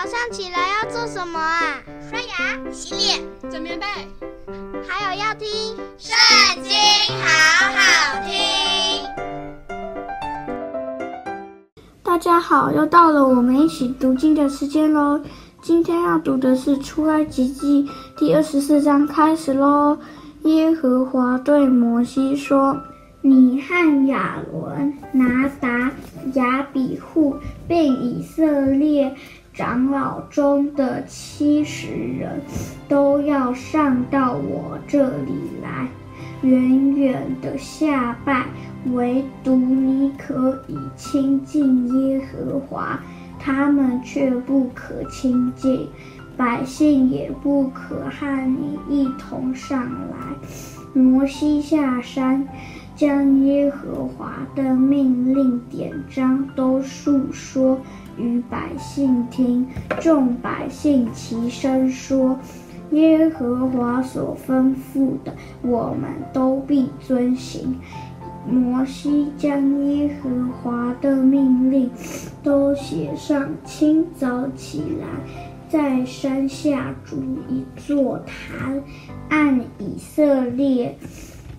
早上起来要做什么啊？刷牙、洗脸、整棉被，还有要听《圣经》，好好听。大家好，又到了我们一起读经的时间喽。今天要读的是《出埃及记》第二十四章，开始喽。耶和华对摩西说。你和亚伦、拿达、亚比户，并以色列长老中的七十人，都要上到我这里来，远远的下拜，唯独你可以亲近耶和华，他们却不可亲近，百姓也不可和你一同上来。摩西下山。将耶和华的命令典章都述说与百姓听，众百姓齐声说：“耶和华所吩咐的，我们都必遵行。”摩西将耶和华的命令都写上，清早起来，在山下筑一座坛，按以色列。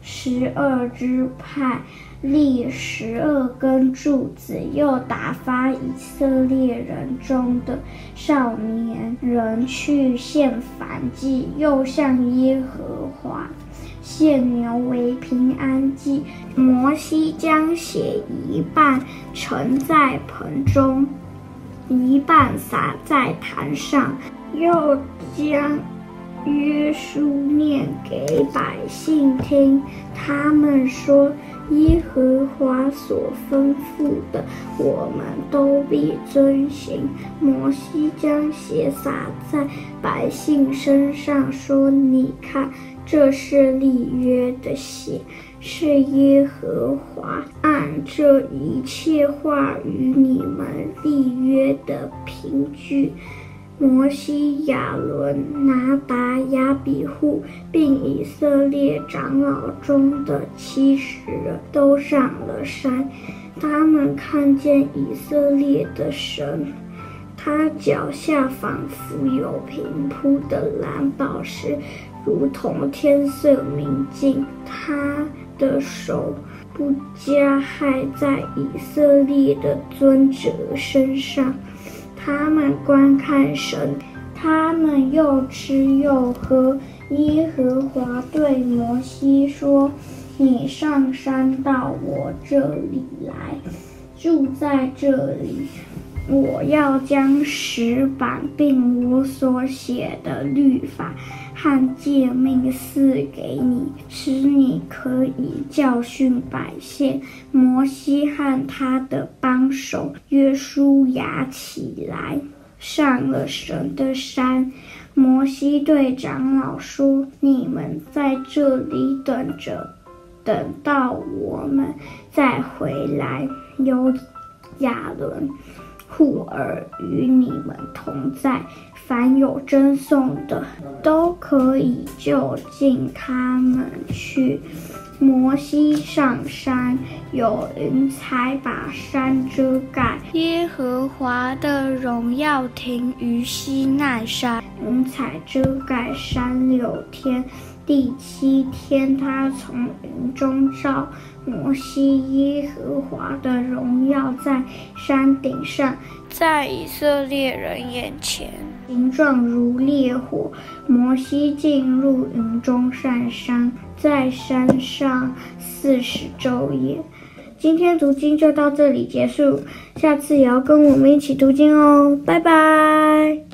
十二支派立十二根柱子，又打发以色列人中的少年人去献燔祭，又向耶和华献牛为平安祭。摩西将血一半盛在盆中，一半洒在坛上，又将。约书念给百姓听，他们说：“耶和华所吩咐的，我们都必遵行。”摩西将血洒在百姓身上，说：“你看，这是立约的血，是耶和华按这一切话与你们立约的凭据。”摩西、亚伦、拿达、亚比户，并以色列长老中的七十人都上了山。他们看见以色列的神，他脚下仿佛有平铺的蓝宝石，如同天色明净。他的手不加害在以色列的尊者身上。他们观看神，他们又吃又喝。耶和华对摩西说：“你上山到我这里来，住在这里。我要将石板并我所写的律法和诫命赐给你，使你可以教训百姓。”摩西和他的帮手约书亚起来，上了神的山。摩西对长老说：“你们在这里等着，等到我们再回来。”有亚伦。户珥与你们同在，凡有争讼的，都可以就近他们去。摩西上山，有云彩把山遮盖。耶和华的荣耀停于西奈山，云彩遮盖山六天。第七天，他从云中召摩西，耶和华的荣耀在山顶上，在以色列人眼前，形状如烈火。摩西进入云中上山，在山上四十昼夜。今天读经就到这里结束，下次也要跟我们一起读经哦，拜拜。